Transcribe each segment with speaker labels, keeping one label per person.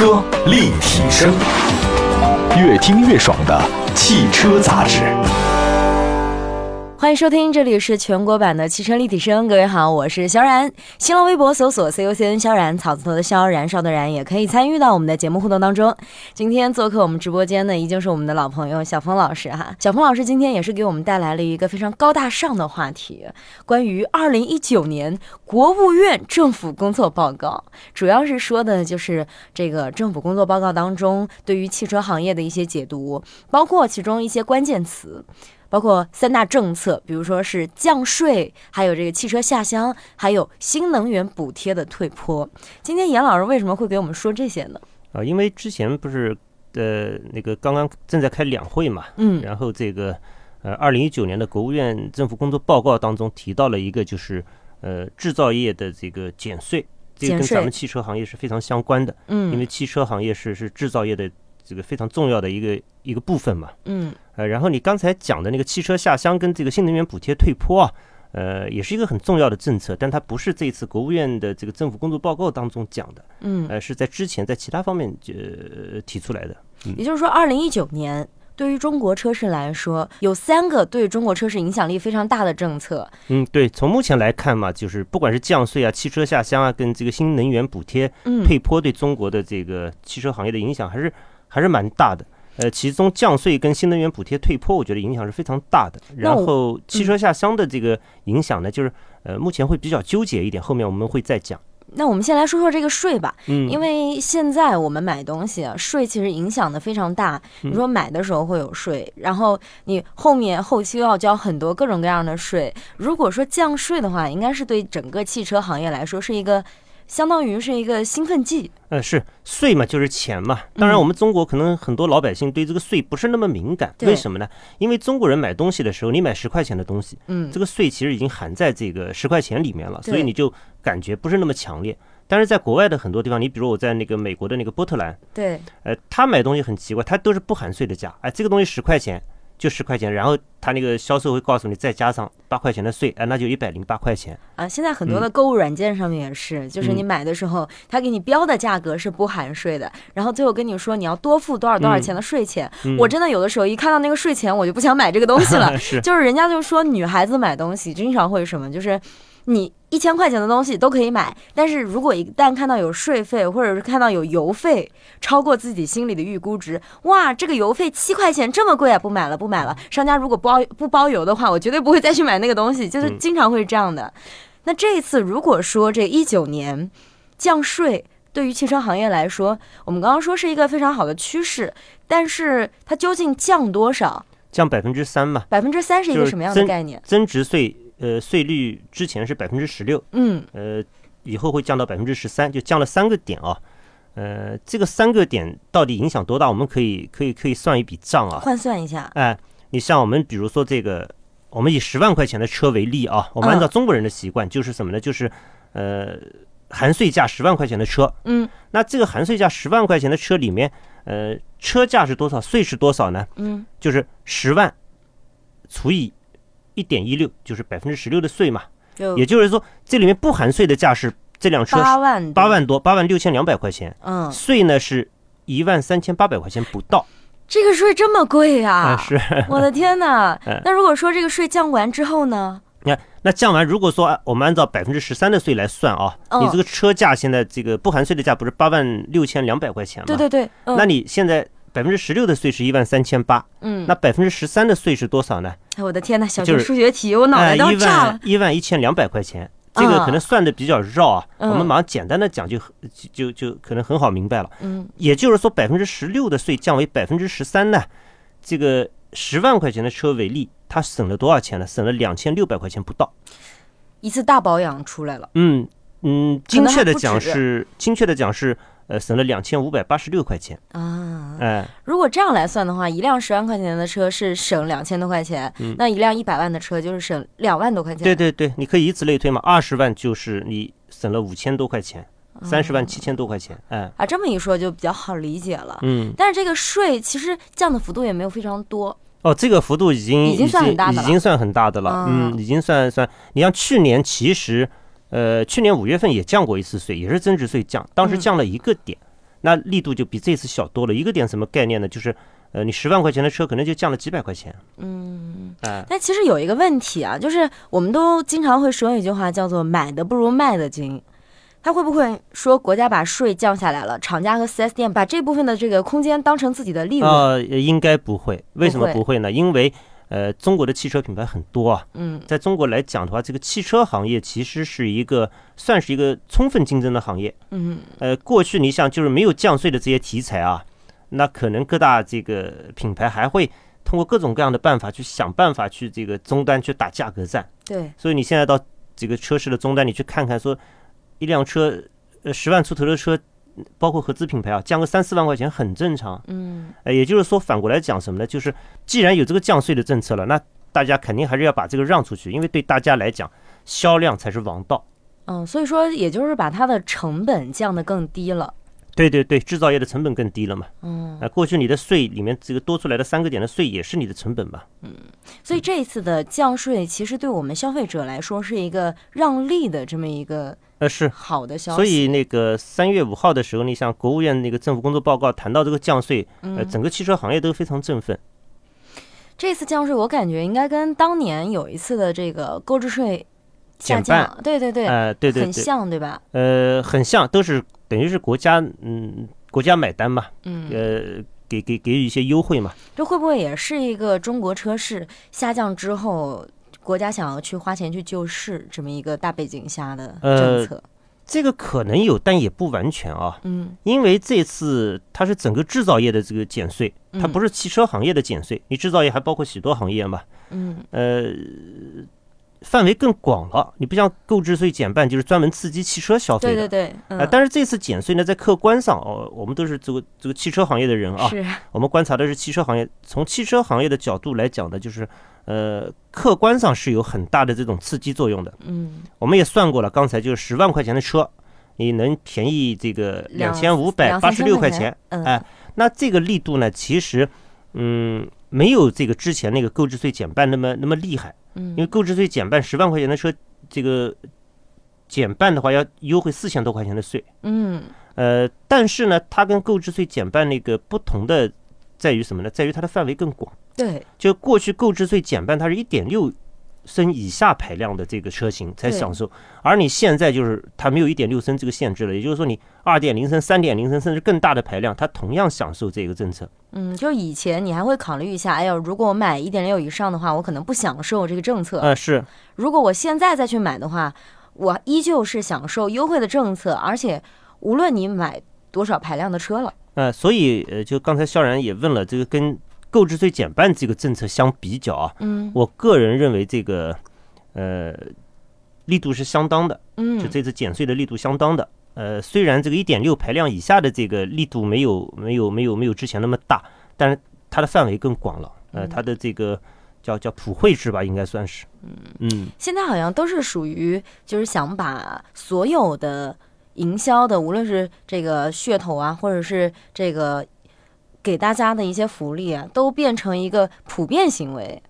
Speaker 1: 车立体声，越听越爽的汽车杂志。
Speaker 2: 欢迎收听，这里是全国版的汽车立体声。各位好，我是萧然。新浪微博搜索 “CUCN 萧然”，草字头的萧，燃烧的燃，也可以参与到我们的节目互动当中。今天做客我们直播间的，依旧是我们的老朋友小峰老师哈。小峰老师今天也是给我们带来了一个非常高大上的话题，关于二零一九年国务院政府工作报告，主要是说的就是这个政府工作报告当中对于汽车行业的一些解读，包括其中一些关键词。包括三大政策，比如说是降税，还有这个汽车下乡，还有新能源补贴的退坡。今天严老师为什么会给我们说这些呢？
Speaker 3: 啊，因为之前不是呃那个刚刚正在开两会嘛，
Speaker 2: 嗯，
Speaker 3: 然后这个呃二零一九年的国务院政府工作报告当中提到了一个就是呃制造业的这个减税，这个跟咱们汽车行业是非常相关的，
Speaker 2: 嗯，
Speaker 3: 因为汽车行业是是制造业的这个非常重要的一个一个部分嘛，
Speaker 2: 嗯。
Speaker 3: 呃，然后你刚才讲的那个汽车下乡跟这个新能源补贴退坡啊，呃，也是一个很重要的政策，但它不是这次国务院的这个政府工作报告当中讲的，
Speaker 2: 嗯，
Speaker 3: 呃，是在之前在其他方面就提出来的。
Speaker 2: 也就是说，二零一九年对于中国车市来说，有三个对中国车市影响力非常大的政策。
Speaker 3: 嗯，对，从目前来看嘛，就是不管是降税啊、汽车下乡啊，跟这个新能源补贴退坡，对中国的这个汽车行业的影响还是还是蛮大的。呃，其中降税跟新能源补贴退坡，我觉得影响是非常大的。然后汽车下乡的这个影响呢，就是呃，目前会比较纠结一点，后面我们会再讲。
Speaker 2: 那我们先来说说这个税吧，
Speaker 3: 嗯，
Speaker 2: 因为现在我们买东西啊，税其实影响的非常大。你说买的时候会有税，然后你后面后期又要交很多各种各样的税。如果说降税的话，应该是对整个汽车行业来说是一个。相当于是一个兴奋剂，
Speaker 3: 呃，是税嘛，就是钱嘛。当然，我们中国可能很多老百姓对这个税不是那么敏感，为什么呢？因为中国人买东西的时候，你买十块钱的东西，
Speaker 2: 嗯，
Speaker 3: 这个税其实已经含在这个十块钱里面了，所以你就感觉不是那么强烈。但是在国外的很多地方，你比如我在那个美国的那个波特兰，
Speaker 2: 对，
Speaker 3: 呃，他买东西很奇怪，他都是不含税的价，哎，这个东西十块钱。就十块钱，然后他那个销售会告诉你再加上八块钱的税，哎，那就一百零八块钱
Speaker 2: 啊。现在很多的购物软件上面也是，就是你买的时候，他给你标的价格是不含税的，然后最后跟你说你要多付多少多少钱的税钱。我真的有的时候一看到那个税钱，我就不想买这个东西了。
Speaker 3: 是，
Speaker 2: 就是人家就说女孩子买东西经常会什么，就是。你一千块钱的东西都可以买，但是如果一旦看到有税费，或者是看到有邮费超过自己心里的预估值，哇，这个邮费七块钱这么贵啊，不买了，不买了。商家如果包不包邮的话，我绝对不会再去买那个东西，就是经常会这样的。那这一次如果说这一九年降税对于汽车行业来说，我们刚刚说是一个非常好的趋势，但是它究竟降多少？
Speaker 3: 降百分之三嘛？
Speaker 2: 百分之三是一个什么样的概念？
Speaker 3: 增值税。呃，税率之前是百分之十六，
Speaker 2: 嗯，
Speaker 3: 呃，以后会降到百分之十三，就降了三个点啊。呃，这个三个点到底影响多大？我们可以可以可以算一笔账啊，
Speaker 2: 换算一下。
Speaker 3: 哎，你像我们比如说这个，我们以十万块钱的车为例啊，我们按照中国人的习惯，就是什么呢？就是呃，含税价十万块钱的车，
Speaker 2: 嗯，
Speaker 3: 那这个含税价十万块钱的车里面，呃，车价是多少？税是多少呢？
Speaker 2: 嗯，
Speaker 3: 就是十万除以。一点一六就是百分之十六的税嘛，也就是说这里面不含税的价是这辆车
Speaker 2: 八万
Speaker 3: 八万多八万六千两百块钱，
Speaker 2: 嗯，
Speaker 3: 税呢是一万三千八百块钱不到，
Speaker 2: 这个税这么贵呀？
Speaker 3: 是，
Speaker 2: 我的天哪！那如果说这个税降完之后呢？
Speaker 3: 你看那降完，如果说我们按照百分之十三的税来算啊，你这个车价现在这个不含税的价不是八万六千两百块钱吗？
Speaker 2: 对对对，
Speaker 3: 那你现在。百分之十六的税是一万三千八，
Speaker 2: 嗯，
Speaker 3: 那百分之十三的税是多少呢？
Speaker 2: 哎，我的天呐，小学数学题我脑袋都炸了，
Speaker 3: 一万一千两百块钱，这个可能算的比较绕啊，我们马上简单的讲就就就可能很好明白了，
Speaker 2: 嗯，
Speaker 3: 也就是说百分之十六的税降为百分之十三呢，这个十万块钱的车为例，它省了多少钱呢？省了两千六百块钱不到，
Speaker 2: 一次大保养出来了，
Speaker 3: 嗯嗯，精确的讲是精确的讲是。呃，省了两千五百八十六块钱
Speaker 2: 啊！
Speaker 3: 哎，
Speaker 2: 如果这样来算的话，一辆十万块钱的车是省两千多块钱，那一辆一百万的车就是省两万多块钱。
Speaker 3: 对对对，你可以以此类推嘛，二十万就是你省了五千多块钱，三十万七千多块钱。哎，
Speaker 2: 啊，这么一说就比较好理解了。
Speaker 3: 嗯，
Speaker 2: 但是这个税其实降的幅度也没有非常多。
Speaker 3: 哦，这个幅度已经
Speaker 2: 已经算很大
Speaker 3: 的，已经算很大的了。嗯，已经算算。你像去年其实。呃，去年五月份也降过一次税，也是增值税降，当时降了一个点，那力度就比这次小多了。一个点什么概念呢？就是呃，你十万块钱的车可能就降了几百块钱。
Speaker 2: 嗯，
Speaker 3: 哎，
Speaker 2: 但其实有一个问题啊，就是我们都经常会说一句话，叫做“买的不如卖的精”。他会不会说国家把税降下来了，厂家和 4S 店把这部分的这个空间当成自己的利润？
Speaker 3: 呃，应该不会。为什么
Speaker 2: 不会
Speaker 3: 不会呢？因为呃，中国的汽车品牌很多啊，
Speaker 2: 嗯
Speaker 3: 在中国来讲的话，这个汽车行业其实是一个算是一个充分竞争的行业。
Speaker 2: 嗯
Speaker 3: 呃，过去你想就是没有降税的这些题材啊，那可能各大这个品牌还会通过各种各样的办法去想办法去这个终端去打价格战。
Speaker 2: 对，
Speaker 3: 所以你现在到这个车市的终端，你去看看，说一辆车呃十万出头的车，包括合资品牌啊，降个三四万块钱很正常。
Speaker 2: 嗯
Speaker 3: 呃，也就是说反过来讲什么呢？就是既然有这个降税的政策了，那大家肯定还是要把这个让出去，因为对大家来讲，销量才是王道。
Speaker 2: 嗯，所以说也就是把它的成本降得更低了。
Speaker 3: 对对对，制造业的成本更低了嘛。
Speaker 2: 嗯，
Speaker 3: 啊，过去你的税里面这个多出来的三个点的税也是你的成本嘛。
Speaker 2: 所以这一次的降税，其实对我们消费者来说是一个让利的这么一个
Speaker 3: 呃，是。
Speaker 2: 好的消息。
Speaker 3: 所以那个三月五号的时候，你像国务院那个政府工作报告谈到这个降税，呃，
Speaker 2: 嗯
Speaker 3: 整个汽车行业都非常振奋。
Speaker 2: 这次降税，我感觉应该跟当年有一次的这个购置税下
Speaker 3: 减
Speaker 2: 降，对对对，
Speaker 3: 呃，对对对，
Speaker 2: 很像，对吧？
Speaker 3: 呃，很像，都是等于是国家嗯国家买单嘛，
Speaker 2: 嗯，
Speaker 3: 呃，给给给予一些优惠嘛。
Speaker 2: 这会不会也是一个中国车市下降之后，国家想要去花钱去救市这么一个大背景下的政
Speaker 3: 呃
Speaker 2: 策？
Speaker 3: 这个可能有，但也不完全啊，
Speaker 2: 嗯。
Speaker 3: 因为这次它是整个制造业的这个减税，它不
Speaker 2: 是
Speaker 3: 是汽车行业的减税，你制造业还包括许多行业嘛，
Speaker 2: 嗯。
Speaker 3: 呃，范围更广了。你不像购置税减半，就是专门刺激汽车消费的。
Speaker 2: 对对对，嗯，
Speaker 3: 啊，但是这次减税呢，在客观上哦，我们都是这个这个汽车行业的人啊，
Speaker 2: 是
Speaker 3: 我们观察的是汽车行业。从汽车行业的角度来讲呢，就是呃，客观上是有很大的这种刺激作用的。
Speaker 2: 嗯
Speaker 3: 我们也算过了，刚才就是十万块钱的车，你能便宜这个两
Speaker 2: 两
Speaker 3: 千五百八十六
Speaker 2: 块
Speaker 3: 块钱，
Speaker 2: 嗯
Speaker 3: 哎那这个力度呢，其实嗯没有这个之前那个购置税减半那么那么厉害，
Speaker 2: 嗯
Speaker 3: 因为购置税减半十万块钱的车，这个减半的话要优惠四千多块钱的税。
Speaker 2: 嗯
Speaker 3: 呃，但是呢，它跟购置税减半那个不同的在于什么呢？在于它的范围更广。
Speaker 2: 对
Speaker 3: 就过去购置税减半，它是一点六升以下排量的这个车型才享受，而你现在就是它没有一点六升这个限制了，也就是说你二点零升、三点零升甚至更大的排量，它同样享受这个政策。
Speaker 2: 嗯，就以前你还会考虑一下，哎呦，如果我买一点六以上的话，我可能不享受这个政策。
Speaker 3: 呃，是
Speaker 2: 如果我现在再去买的话，我依旧是享受优惠的政策，而且无论你买多少排量的车了，
Speaker 3: 呃，所以呃，就刚才肖然也问了，这个跟购置税减半这个政策相比较啊，
Speaker 2: 嗯
Speaker 3: 我个人认为这个呃力度是相当的。嗯就
Speaker 2: 嗯
Speaker 3: 这次减税的力度相当的。呃，虽然这个一点六排量以下的这个力度没有没有没有没有之前那么大，但是它的范围更广了。呃，
Speaker 2: 嗯
Speaker 3: 它的这个叫叫普惠制吧，应该算是。嗯嗯
Speaker 2: 现在好像都是属于就是想把所有的营销的，无论是这个噱头啊，或者是这个给大家的一些福利啊，都变成一个普遍行为。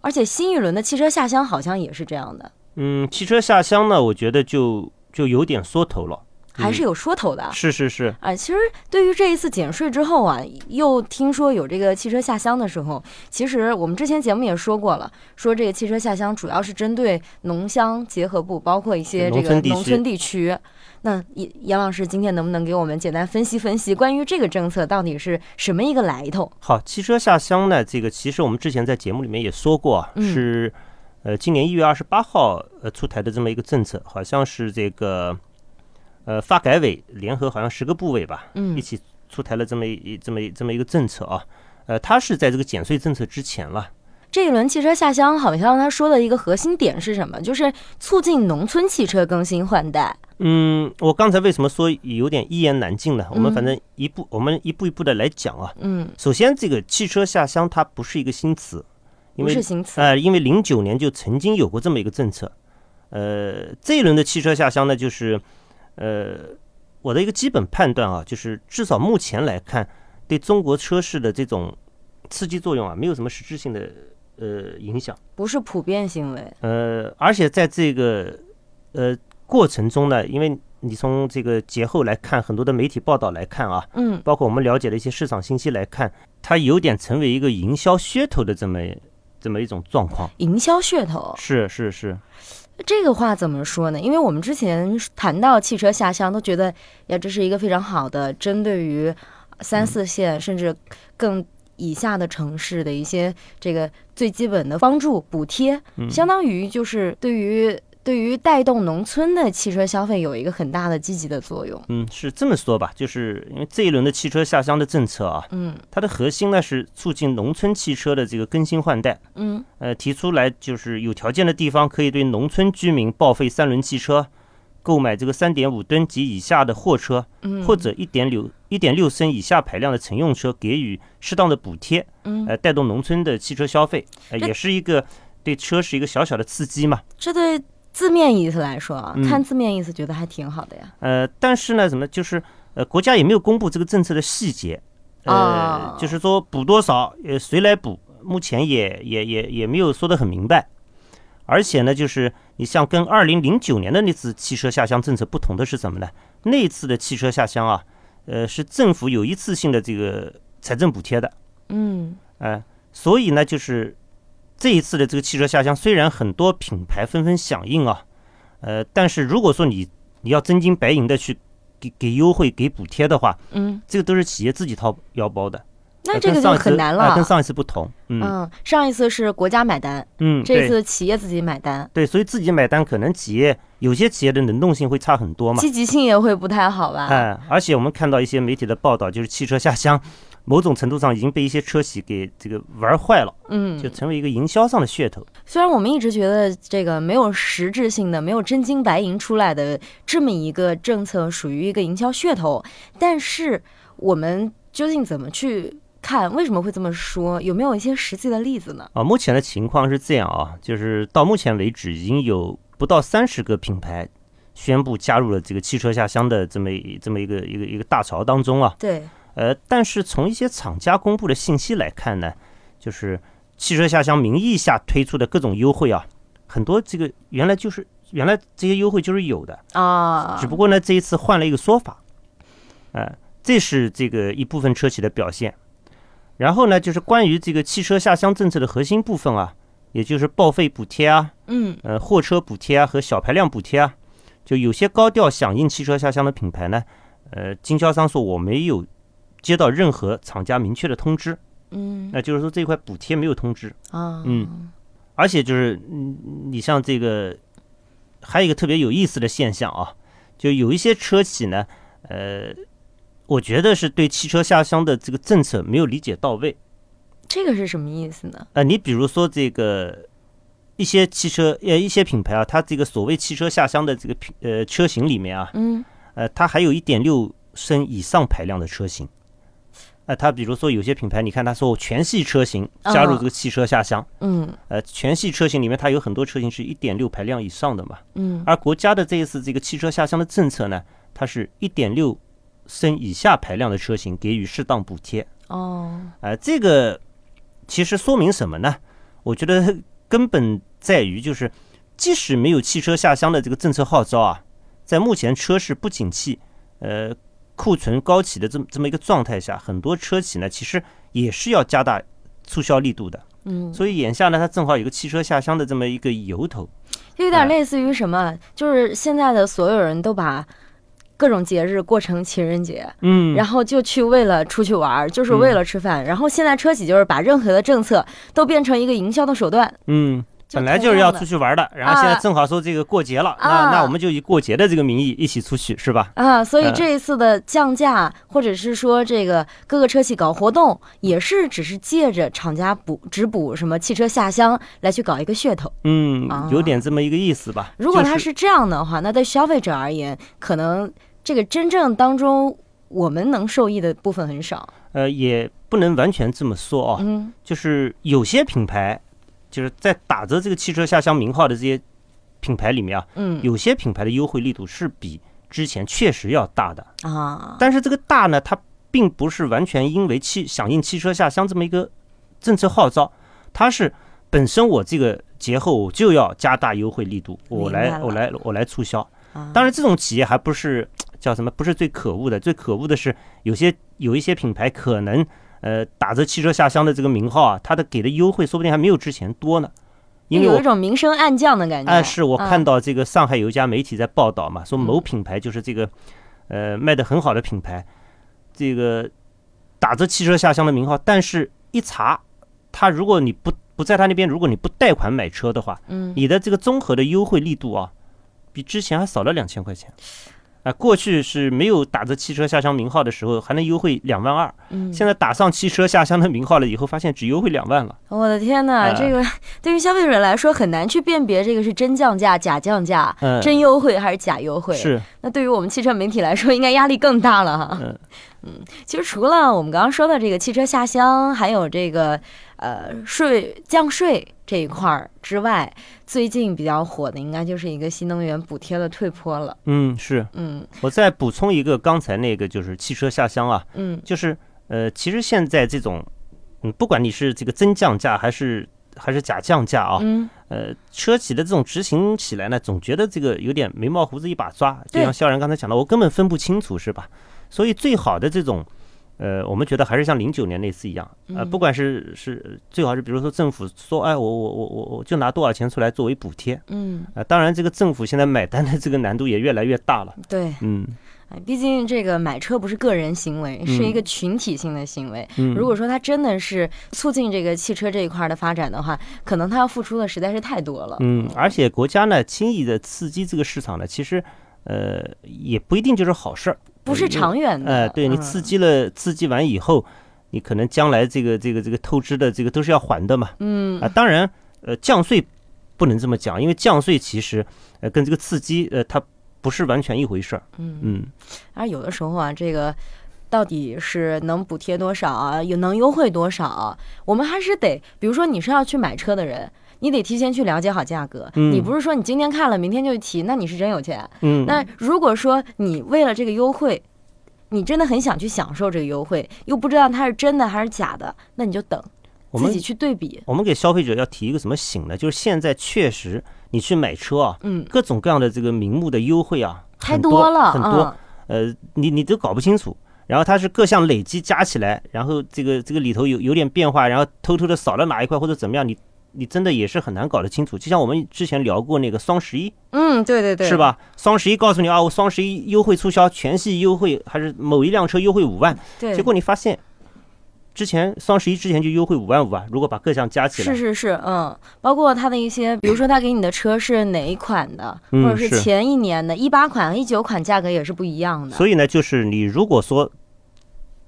Speaker 2: 而且新一轮的汽车下乡好像也是这样的，
Speaker 3: 嗯，汽车下乡呢，我觉得就就有点缩头了。
Speaker 2: 还是有说头的啊。
Speaker 3: 是是是，
Speaker 2: 啊，其实对于这一次减税之后啊，又听说有这个汽车下乡的时候，其实我们之前节目也说过了，说这个汽车下乡主要是针对农乡结合部，包括一些这个
Speaker 3: 农村地区。
Speaker 2: 那严严老师今天能不能给我们简单分析分析关于这个政策到底是什么一个来头？
Speaker 3: 好，汽车下乡呢，这个其实我们之前在节目里面也说过是呃今年一月二十八号呃出台的这么一个政策，好像是这个呃发改委联合好像十个部委吧，
Speaker 2: 嗯
Speaker 3: 一起出台了这么一这么一这么一个政策啊。呃，它是在这个减税政策之前了。
Speaker 2: 这一轮汽车下乡，好像他说的一个核心点是什么？就是促进农村汽车更新换代。
Speaker 3: 嗯，我刚才为什么说有点一言难尽呢？我们
Speaker 2: 嗯
Speaker 3: 反正一步，我们一步一步的来讲啊。
Speaker 2: 嗯，
Speaker 3: 首先，这个汽车下乡它不是一个新词，因为
Speaker 2: 不是新词。
Speaker 3: 呃，因为零九年就曾经有过这么一个政策。呃，这一轮的汽车下乡呢，就是呃我的一个基本判断啊，就是至少目前来看，对中国车市的这种刺激作用啊，没有什么实质性的呃影响。
Speaker 2: 不是普遍行为。
Speaker 3: 呃，而且在这个呃过程中呢，因为你从这个节后来看，很多的媒体报道来看啊，
Speaker 2: 嗯，
Speaker 3: 包括我们了解的一些市场信息来看，它有点成为一个营销噱头的这么这么一种状况。
Speaker 2: 营销噱头
Speaker 3: 是是是，
Speaker 2: 这个话怎么说呢？因为我们之前谈到汽车下乡，都觉得呀，这是一个非常好的针对于三四线、甚至更以下的城市的一些这个最基本的帮助补贴，相当于就是对于。对于带动农村的汽车消费有一个很大的积极的作用。
Speaker 3: 嗯，是这么说吧，就是因为这一轮的汽车下乡的政策啊，
Speaker 2: 嗯，
Speaker 3: 它的核心呢是促进农村汽车的这个更新换代。
Speaker 2: 嗯，
Speaker 3: 呃，提出来就是有条件的地方可以对农村居民报废三轮汽车，购买这个三点五吨及以下的货车，
Speaker 2: 嗯，
Speaker 3: 或者一点六一点六升以下排量的乘用车，给予适当的补贴，
Speaker 2: 嗯，
Speaker 3: 呃，带动农村的汽车消费，呃，也是一个对车是一个小小的刺激嘛。
Speaker 2: 这对。字面意思来说啊，
Speaker 3: 嗯
Speaker 2: 看字面意思觉得还挺好的呀。
Speaker 3: 呃，但是呢，怎么就是呃，国家也没有公布这个政策的细节，呃，
Speaker 2: 哦
Speaker 3: 就是说补多少，呃，谁来补，目前也也也也没有说得很明白。而且呢，就是你像跟二零零九年的那次汽车下乡政策不同的是什么呢？那次的汽车下乡啊，呃，是政府有一次性的这个财政补贴的，
Speaker 2: 嗯
Speaker 3: 哎、所以呢，就是这一次的这个汽车下乡，虽然很多品牌纷纷响应啊，呃，但是如果说你你要真金白银的去给给优惠、给补贴的话，
Speaker 2: 嗯，
Speaker 3: 这个都是企业自己掏腰包的。呃
Speaker 2: 那这个就很难了。
Speaker 3: 啊跟上一次不同。嗯
Speaker 2: 嗯，上一次是国家买单，
Speaker 3: 嗯，
Speaker 2: 这
Speaker 3: 对
Speaker 2: 次企业自己买单，
Speaker 3: 对，所以自己买单，可能企业有些企业的能动性会差很多嘛。
Speaker 2: 积极性也会不太好吧？
Speaker 3: 哎，而且我们看到一些媒体的报道，就是汽车下乡，某种程度上已经被一些车企给这个玩坏了，
Speaker 2: 嗯，
Speaker 3: 就成为一个营销上的噱头。
Speaker 2: 虽然我们一直觉得这个没有实质性的、没有真金白银出来的这么一个政策属于一个营销噱头，但是我们究竟怎么去看？为什么会这么说？有没有一些实际的例子呢？
Speaker 3: 啊，目前的情况是这样啊，就是到目前为止，已经有不到三十个品牌宣布加入了这个汽车下乡的这么一这么一个一个一个大潮当中啊。
Speaker 2: 对，
Speaker 3: 呃，但是从一些厂家公布的信息来看呢，就是汽车下乡名义下推出的各种优惠啊，很多这个原来就是原来这些优惠就是有的，
Speaker 2: 啊，
Speaker 3: 只不过呢这一次换了一个说法，呃，这是这个一部分车企的表现。然后呢，就是关于这个汽车下乡政策的核心部分啊，也就是报废补贴啊，
Speaker 2: 嗯
Speaker 3: 呃，货车补贴啊和小排量补贴啊，就有些高调响应汽车下乡的品牌呢，呃，经销商说我没有接到任何厂家明确的通知，
Speaker 2: 嗯
Speaker 3: 那就是说这块补贴没有通知，
Speaker 2: 啊，
Speaker 3: 嗯而且就是嗯，你像这个还有一个特别有意思的现象啊，就有一些车企呢，呃，我觉得是对汽车下乡的这个政策没有理解到位。
Speaker 2: 这个是什么意思呢？
Speaker 3: 呃，你比如说这个一些汽车呃一些品牌啊，它这个所谓汽车下乡的这个品呃车型里面啊，
Speaker 2: 嗯
Speaker 3: 呃，它还有一点六升以上排量的车型。呃，它比如说有些品牌，你看它说我全系车型加入这个汽车下乡，
Speaker 2: 嗯
Speaker 3: 呃，全系车型里面它有很多车型是一点六排量以上的嘛。
Speaker 2: 嗯
Speaker 3: 而国家的这一次这个汽车下乡的政策呢，它是一点六升以下排量的车型给予适当补贴。
Speaker 2: 哦
Speaker 3: 呃，这个其实说明什么呢？我觉得根本在于就是，即使没有汽车下乡的这个政策号召啊，在目前车市不景气、呃库存高企的这么这么一个状态下，很多车企呢其实也是要加大促销力度的。
Speaker 2: 嗯，
Speaker 3: 所以眼下呢，它正好有个汽车下乡的这么一个由头。
Speaker 2: 就有点类似于什么，就是现在的所有人都把各种节日过成情人节，
Speaker 3: 嗯
Speaker 2: 然后就去为了出去玩，就是为了吃饭。然后现在车企就是把任何的政策都变成一个营销的手段。
Speaker 3: 嗯，
Speaker 2: 就
Speaker 3: 本来就是要出去玩的，然后现在
Speaker 2: 啊
Speaker 3: 正好说这个过节了，那
Speaker 2: 啊
Speaker 3: 那我们就以过节的这个名义一起出去，是吧？
Speaker 2: 啊，所以
Speaker 3: 嗯
Speaker 2: 这一次的降价，或者是说这个各个车企搞活动，也是只是借着厂家补只补什么汽车下乡来去搞一个噱头。
Speaker 3: 嗯
Speaker 2: 啊，
Speaker 3: 有点这么一个意思吧。就
Speaker 2: 如果它是这样的话，那对消费者而言，可能这个真正当中我们能受益的部分很少。
Speaker 3: 呃，也不能完全这么说啊，
Speaker 2: 嗯
Speaker 3: 就是有些品牌，就是在打着这个汽车下乡名号的这些品牌里面啊，
Speaker 2: 嗯。
Speaker 3: 有些品牌的优惠力度是比之前确实要大的，
Speaker 2: 啊，
Speaker 3: 但是这个大呢，它并不是完全因为汽响应汽车下乡这么一个政策号召，它是本身我这个节后我就要加大优惠力度，我来我来我来促销。当然，这种企业还不是叫什么，不是最可恶的，最可恶的是有些有一些品牌可能呃打着汽车下乡的这个名号啊，它的给的优惠说不定还没有之前多呢。因为
Speaker 2: 有一种明升暗降的感觉。
Speaker 3: 哎，是我看到这个上海有一家媒体在报道嘛，说某品牌就是这个呃卖的很好的品牌，这个打着汽车下乡的名号，但是一查，他如果你不不在他那边，如果你不贷款买车的话，
Speaker 2: 嗯，
Speaker 3: 你的这个综合的优惠力度啊，比之前还少了两千块钱。啊，过去是没有打着汽车下乡名号的时候，还能优惠两万二。
Speaker 2: 嗯，
Speaker 3: 现在打上汽车下乡的名号了以后，发现只优惠两万了。
Speaker 2: 我的天哪，这个对于消费者来说很难去辨别这个是真降价、假降价，真优惠还是假优惠。
Speaker 3: 是。
Speaker 2: 那对于我们汽车媒体来说，应该压力更大了哈。
Speaker 3: 嗯
Speaker 2: 嗯，其实除了我们刚刚说的这个汽车下乡，还有这个呃税降税这一块儿之外。最近比较火的应该就是一个新能源补贴的退坡了。
Speaker 3: 嗯，是。
Speaker 2: 嗯，
Speaker 3: 我再补充一个，刚才那个就是汽车下乡啊。
Speaker 2: 嗯，
Speaker 3: 就是呃，其实现在这种，嗯，不管你是这个真降价还是还是假降价啊，
Speaker 2: 嗯，
Speaker 3: 呃，车企的这种执行起来呢，总觉得这个有点眉毛胡子一把抓。就像肖然刚才讲的，我根本分不清楚，是吧？所以最好的这种。呃，我们觉得还是像零九年那次一样，呃，不管是是最好是，比如说政府说，哎，我我我我我就拿多少钱出来作为补贴，
Speaker 2: 嗯，
Speaker 3: 啊，当然这个政府现在买单的这个难度也越来越大了，
Speaker 2: 对，
Speaker 3: 嗯，
Speaker 2: 哎，毕竟这个买车不是个人行为，是一个群体性的行为，
Speaker 3: 嗯，
Speaker 2: 如果说它真的是促进这个汽车这一块的发展的话，可能它要付出的实在是太多了，
Speaker 3: 嗯，而且国家呢轻易的刺激这个市场呢，其实呃也不一定就是好事儿。
Speaker 2: 不是长远的，
Speaker 3: 哎，对你刺激了，刺激完以后，你可能将来这个这个这个透支的这个都是要还的嘛，
Speaker 2: 嗯。
Speaker 3: 啊，当然，呃，降税不能这么讲，因为降税其实呃跟这个刺激呃它不是完全一回事儿，
Speaker 2: 嗯。
Speaker 3: 嗯，
Speaker 2: 而有的时候啊，这个到底是能补贴多少啊，有能优惠多少，我们还是得，比如说你是要去买车的人。你得提前去了解好价格，你不是说你今天看了，明天就提，那你是真有钱。
Speaker 3: 嗯，
Speaker 2: 那如果说你为了这个优惠，你真的很想去享受这个优惠，又不知道它是真的还是假的，那你就等，自己去对比。
Speaker 3: 我们给消费者要提一个什么醒呢？就是现在确实你去买车啊，
Speaker 2: 嗯，
Speaker 3: 各种各样的这个名目的优惠啊，
Speaker 2: 太
Speaker 3: 多
Speaker 2: 了，
Speaker 3: 很多，呃，你你都搞不清楚。然后它是各项累积加起来，然后这个这个里头有有点变化，然后偷偷的少了哪一块或者怎么样，你。你真的也是很难搞得清楚，就像我们之前聊过那个双十一，
Speaker 2: 嗯，对对对，
Speaker 3: 是吧？双十一告诉你啊，我双十一优惠促销，全系优惠，还是某一辆车优惠五万，
Speaker 2: 对，
Speaker 3: 结果你发现，之前双十一之前就优惠五万五啊，如果把各项加起来，
Speaker 2: 是是是，嗯，包括它的一些，比如说他给你的车是哪一款的，或者是前一年的一八款、一九款，价格也是不一样的。
Speaker 3: 所以呢，就是你如果说。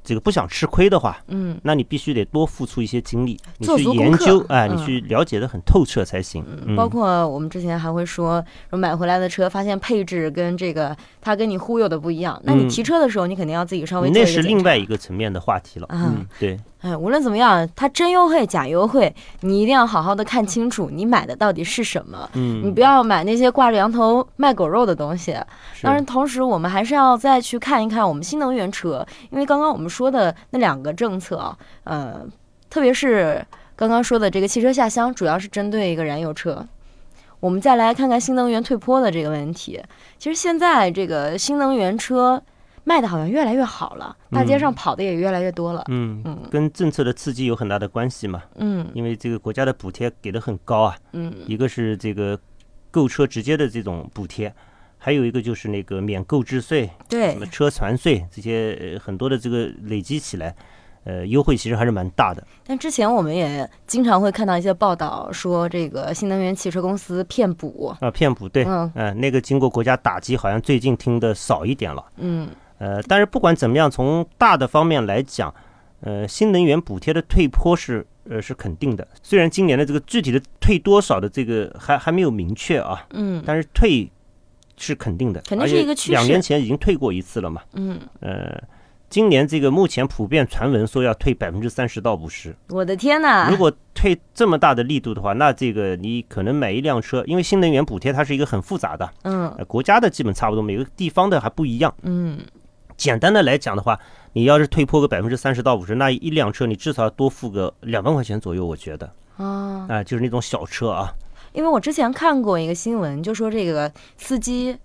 Speaker 3: 这个不想吃亏的话，
Speaker 2: 嗯，
Speaker 3: 那你必须得多付出一些精力，你去研究，哎，你去了解的很透彻才行。
Speaker 2: 包括我们之前还会说，买回来的车发现配置跟这个他跟你忽悠的不一样，那你提车的时候，你肯定要自己稍微
Speaker 3: 那是另外一个层面的话题了。嗯，对。
Speaker 2: 哎，无论怎么样，它真优惠假优惠，你一定要好好的看清楚，你买的到底是什么。
Speaker 3: 嗯，
Speaker 2: 你不要买那些挂着羊头卖狗肉的东西。当然，同时我们还是要再去看一看我们新能源车，因为刚刚我们说的那两个政策，呃，特别是刚刚说的这个汽车下乡，主要是针对一个燃油车。我们再来看看新能源退坡的这个问题。其实现在这个新能源车。卖的好像越来越好了，大街上跑的也越来越多了。
Speaker 3: 嗯嗯，跟政策的刺激有很大的关系嘛。
Speaker 2: 嗯，
Speaker 3: 因为这个国家的补贴给的很高啊。
Speaker 2: 嗯，
Speaker 3: 一个是这个购车直接的这种补贴，还有一个就是那个免购置税，
Speaker 2: 对，
Speaker 3: 什么车船税这些很多的这个累积起来，呃，优惠其实还是蛮大的。
Speaker 2: 但之前我们也经常会看到一些报道说，这个新能源汽车公司骗补
Speaker 3: 啊，骗补，对，
Speaker 2: 嗯，
Speaker 3: 那个经过国家打击，好像最近听的少一点了。
Speaker 2: 嗯。
Speaker 3: 呃，但是不管怎么样，从大的方面来讲，呃，新能源补贴的退坡是呃是肯定的。虽然今年的这个具体的退多少的这个还还没有明确啊，
Speaker 2: 嗯，
Speaker 3: 但是退是肯定的，
Speaker 2: 肯定是一个趋势。
Speaker 3: 两年前已经退过一次了嘛，
Speaker 2: 嗯，
Speaker 3: 呃，今年这个目前普遍传闻说要退百分之三十到五十。
Speaker 2: 我的天哪！
Speaker 3: 如果退这么大的力度的话，那这个你可能买一辆车，因为新能源补贴它是一个很复杂的，
Speaker 2: 嗯，
Speaker 3: 国家的基本差不多，每个地方的还不一样，
Speaker 2: 嗯。
Speaker 3: 简单的来讲的话，你要是退坡个百分之三十到五十，那一辆车你至少要多付个两万块钱左右，我觉得
Speaker 2: 啊，
Speaker 3: 啊，就是那种小车啊。
Speaker 2: 因为我之前看过一个新闻，就说这个司机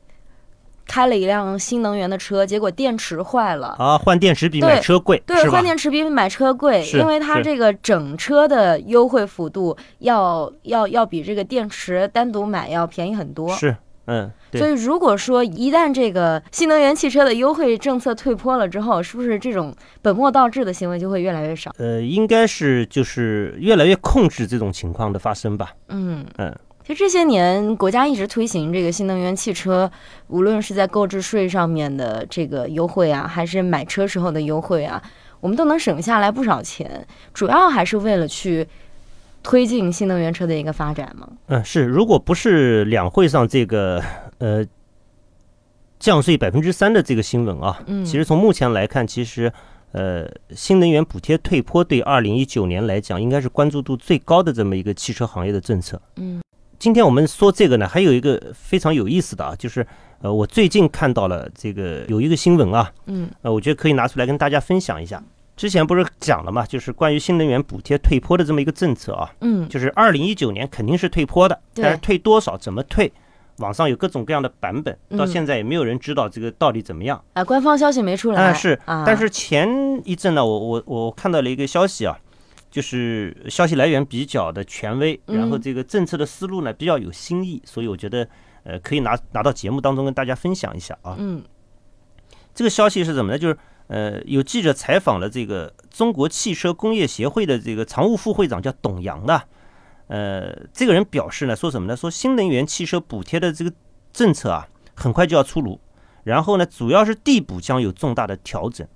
Speaker 2: 开了一辆新能源的车，结果电池坏了。
Speaker 3: 啊，换电池比买车贵，
Speaker 2: 对，换电池比买车贵，因为它这个整车的优惠幅度要要要比这个电池单独买要便宜很多。
Speaker 3: 是，嗯，
Speaker 2: 所以如果说一旦这个新能源汽车的优惠政策退坡了之后，是不是这种本末倒置的行为就会越来越少？
Speaker 3: 呃，应该是就是越来越控制这种情况的发生吧。嗯
Speaker 2: 嗯。其实这些年，国家一直推行这个新能源汽车，无论是在购置税上面的这个优惠啊，还是买车时候的优惠啊，我们都能省下来不少钱。主要还是为了去推进新能源车的一个发展吗。
Speaker 3: 嗯，是。如果不是两会上这个呃降税百分之三的这个新闻啊，嗯，其实从目前来看，其实呃新能源补贴退坡对二零一九年来讲，应该是关注度最高的这么一个汽车行业的政策。嗯。今天我们说这个呢，还有一个非常有意思的啊，就是呃，我最近看到了这个有一个新闻啊，嗯，呃，我觉得可以拿出来跟大家分享一下。之前不是讲了嘛，就是关于新能源补贴退坡的这么一个政策啊，嗯，就是二零一九年肯定是退坡的，但是退多少、怎么退，网上有各种各样的版本，到现在也没有人知道这个到底怎么样
Speaker 2: 啊，官方消息没出来。
Speaker 3: 但是，但是前一阵呢，我我我看到了一个消息啊。就是消息来源比较的权威，然后这个政策的思路呢比较有新意，所以我觉得呃可以拿拿到节目当中跟大家分享一下啊。嗯，这个消息是怎么呢？就是呃有记者采访了这个中国汽车工业协会的这个常务副会长叫董阳的，呃这个人表示呢说什么呢？说新能源汽车补贴的这个政策啊很快就要出炉，然后呢主要是地补将有重大的调整，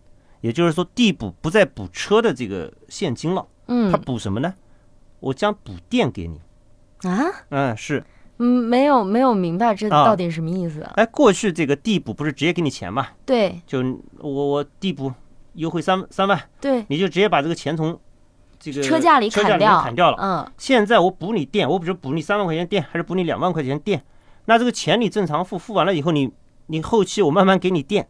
Speaker 3: 也就是说地补不再补车的这个现金了。嗯，他补什么呢？我将补电给你啊？嗯，是，
Speaker 2: 嗯，没有没有明白这到底什么意思？
Speaker 3: 哎，过去这个地补不是直接给你钱吗？
Speaker 2: 对，
Speaker 3: 就我我地补优惠三三万，
Speaker 2: 对，
Speaker 3: 你就直接把这个钱从这个
Speaker 2: 车价里砍掉，
Speaker 3: 砍掉了。嗯，现在我补你电，我比如补你三万块钱电，还是补你两万块钱电？那这个钱你正常付，付完了以后，你你后期我慢慢给你电。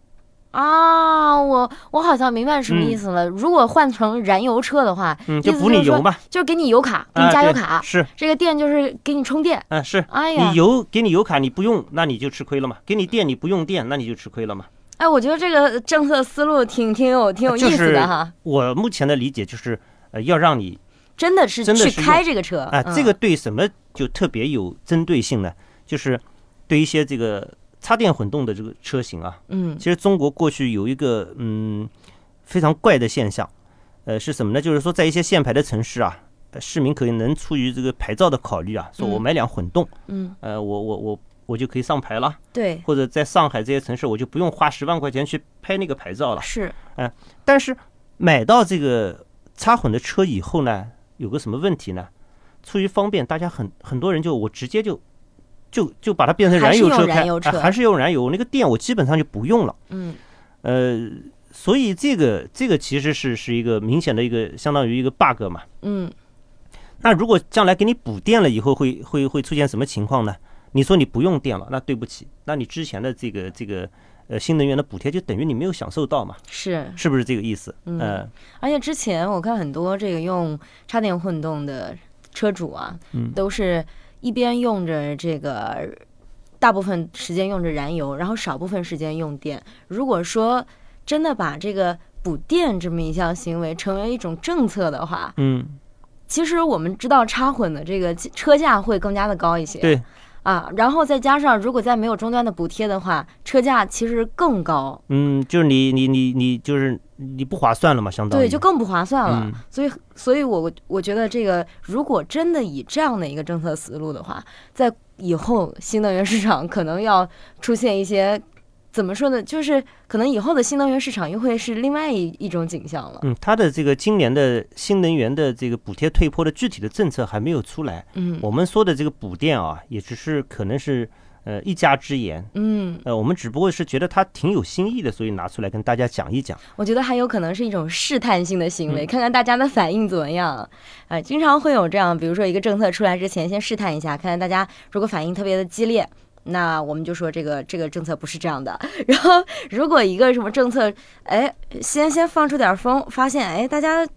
Speaker 2: 啊，我我好像明白什么意思了。如果换成燃油车的话，嗯
Speaker 3: 就补你油嘛，
Speaker 2: 就给你油卡，给你加油卡。
Speaker 3: 是
Speaker 2: 这个电就是给你充电。
Speaker 3: 嗯，是。哎呀，你油给你油卡你不用，那你就吃亏了嘛。给你电你不用电，那你就吃亏了嘛。
Speaker 2: 哎，我觉得这个政策思路挺挺有挺有意思的哈。
Speaker 3: 我目前的理解就是，呃，要让你
Speaker 2: 真的是去开这个车
Speaker 3: 啊。这个对什么就特别有针对性呢？就是对一些这个。插电混动的这个车型啊，嗯，其实中国过去有一个嗯非常怪的现象，呃，是什么呢？就是说在一些限牌的城市啊，市民可能出于这个牌照的考虑啊，说我买辆混动，嗯，呃，我我我我就可以上牌了，
Speaker 2: 对，
Speaker 3: 或者在上海这些城市，我就不用花十万块钱去拍那个牌照了，
Speaker 2: 是，
Speaker 3: 嗯，但是买到这个插混的车以后呢，有个什么问题呢？出于方便，大家很很多人就我直接就。就就把它变成燃油车开，还是用燃油，那个电我基本上就不用了。嗯，呃，所以这个这个其实是是一个明显的一个相当于一个 bug 嘛。嗯，那如果将来给你补电了以后，会会会出现什么情况呢？你说你不用电了，那对不起，那你之前的这个这个呃新能源的补贴就等于你没有享受到嘛？
Speaker 2: 是
Speaker 3: 是不是这个意思？嗯，
Speaker 2: 而且之前我看很多这个用插电混动的车主啊，嗯，都是。一边用着这个，大部分时间用着燃油，然后少部分时间用电。如果说真的把这个补电这么一项行为成为一种政策的话，嗯，其实我们知道插混的这个车价会更加的高一些。
Speaker 3: 对。
Speaker 2: 啊，然后再加上，如果再没有终端的补贴的话，车价其实更高。
Speaker 3: 嗯，就是你你你你就是你不划算了嘛，相当于
Speaker 2: 对，就更不划算了。所以，所以我我觉得这个，如果真的以这样的一个政策思路的话，在以后新能源市场可能要出现一些。怎么说呢？就是可能以后的新能源市场又会是另外一一种景象了。
Speaker 3: 嗯，它的这个今年的新能源的这个补贴退坡的具体的政策还没有出来。嗯，我们说的这个补电啊，也只是可能是呃一家之言。嗯，呃，我们只不过是觉得它挺有新意的，所以拿出来跟大家讲一讲。
Speaker 2: 我觉得还有可能是一种试探性的行为，看看大家的反应怎么样。呃，经常会有这样，比如说一个政策出来之前，先试探一下，看看大家如果反应特别的激烈。那我们就说这个这个政策不是这样的。然后，如果一个什么政策，哎，先先放出点风，发现哎，大家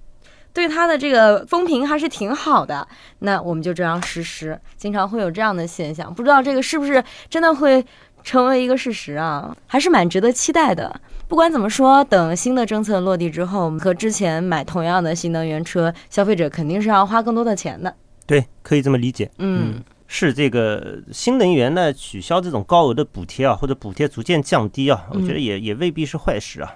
Speaker 2: 对它的这个风评还是挺好的，那我们就这样实施。经常会有这样的现象，不知道这个是不是真的会成为一个事实啊，还是蛮值得期待的。不管怎么说，等新的政策落地之后，和之前买同样的新能源车，消费者肯定是要花更多的钱的。
Speaker 3: 对，可以这么理解。
Speaker 2: 嗯，
Speaker 3: 是这个新能源呢，取消这种高额的补贴啊，或者补贴逐渐降低啊，我觉得也也未必是坏事啊。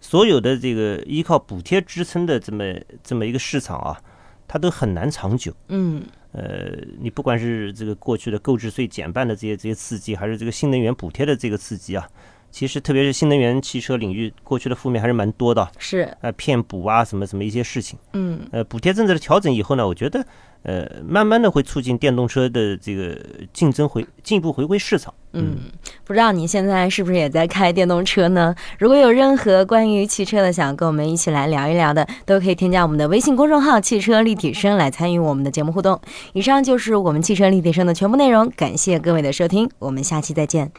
Speaker 3: 所有的这个依靠补贴支撑的这么这么一个市场啊，它都很难长久。
Speaker 2: 嗯，
Speaker 3: 呃，你不管是这个过去的购置税减半的这些这些刺激，还是这个新能源补贴的这个刺激啊。其实，特别是新能源汽车领域，过去的负面还是蛮多的。
Speaker 2: 是，
Speaker 3: 呃，骗补啊，什么什么一些事情。
Speaker 2: 嗯。
Speaker 3: 呃，补贴政策的调整以后呢，我觉得，呃，慢慢的会促进电动车的这个竞争回进一步回归市场。
Speaker 2: 嗯。不知道你现在是不是也在开电动车呢？如果有任何关于汽车的，想跟我们一起来聊一聊的，都可以添加我们的微信公众号“汽车立体声”来参与我们的节目互动。以上就是我们汽车立体声的全部内容，感谢各位的收听，我们下期再见。